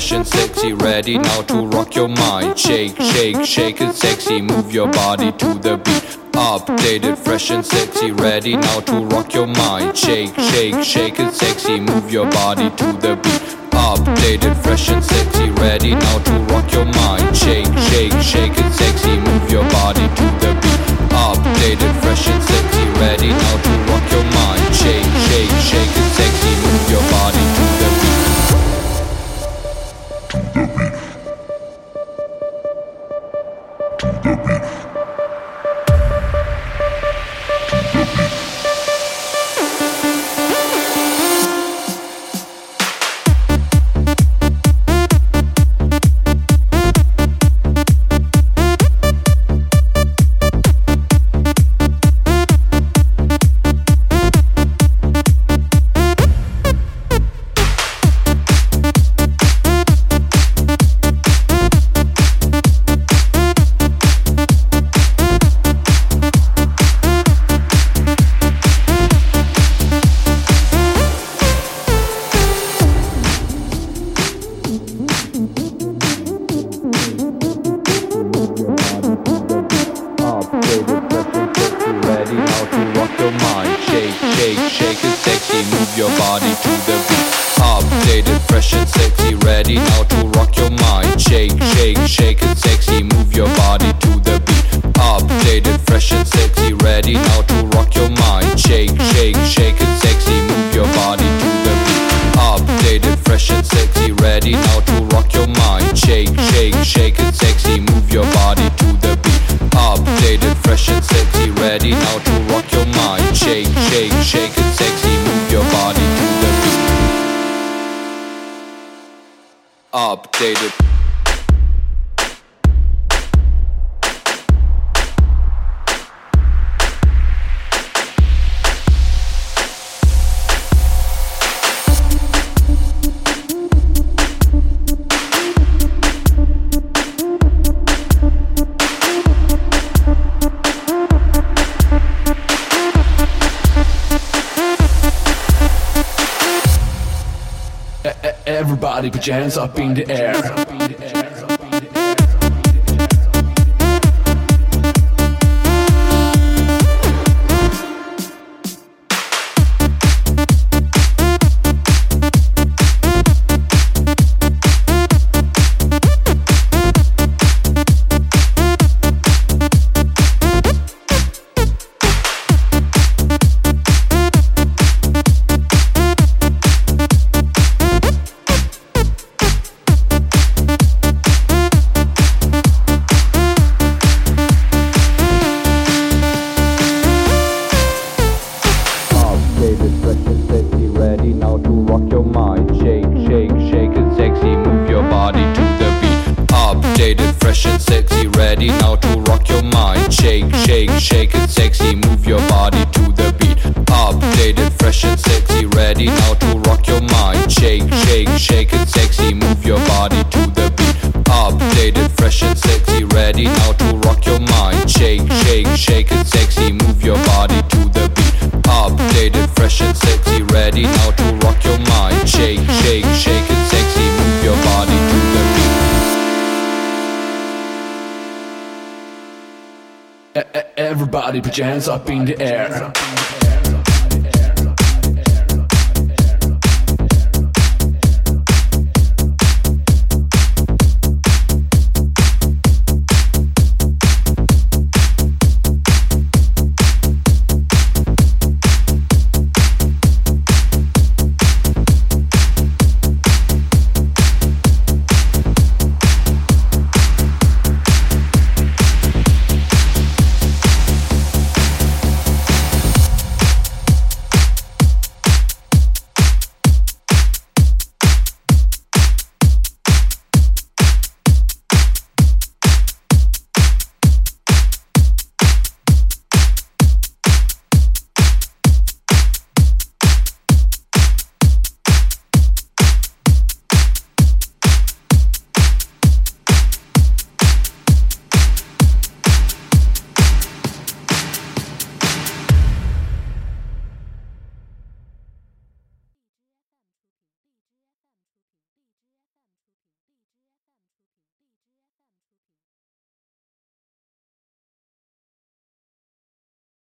fresh and sexy, ready now to rock your mind. Shake, shake, shake it sexy, move your body to the beat. Updated, fresh and sexy, ready now to rock your mind. Shake, shake, shake it sexy, move your body to the beat. Updated, fresh and sexy, ready now to rock your mind. Shake, shake, shake it sexy, move your body to the beat. Updated, fresh and sexy, move your body to the beat. Updated, fresh and sexy, ready now to rock your mind. Shake, shake, shake it sexy, move your body to the beat. Updated, fresh and sexy, ready now to rock your mind. Shake, shake, shake it sexy, move your body to the beat. Updated, fresh and sexy, ready now to rock your mind. Shake, shake, shake it sexy, move your body to the beat. Updated, fresh and sexy, ready now to rock your Updated. Everybody put your hands up in the air. Fresh and sexy, ready now to rock your mind. Shake, shake, shake it sexy, move your body to the beat. Updated, fresh and sexy, ready now to rock your mind. Shake, shake, shake it sexy, move your body to the beat. Updated, fresh and sexy, ready now to rock your mind. Shake, shake, shake it sexy, move your body to the beat. Updated, fresh and sexy, ready now Everybody put your hands up in the air.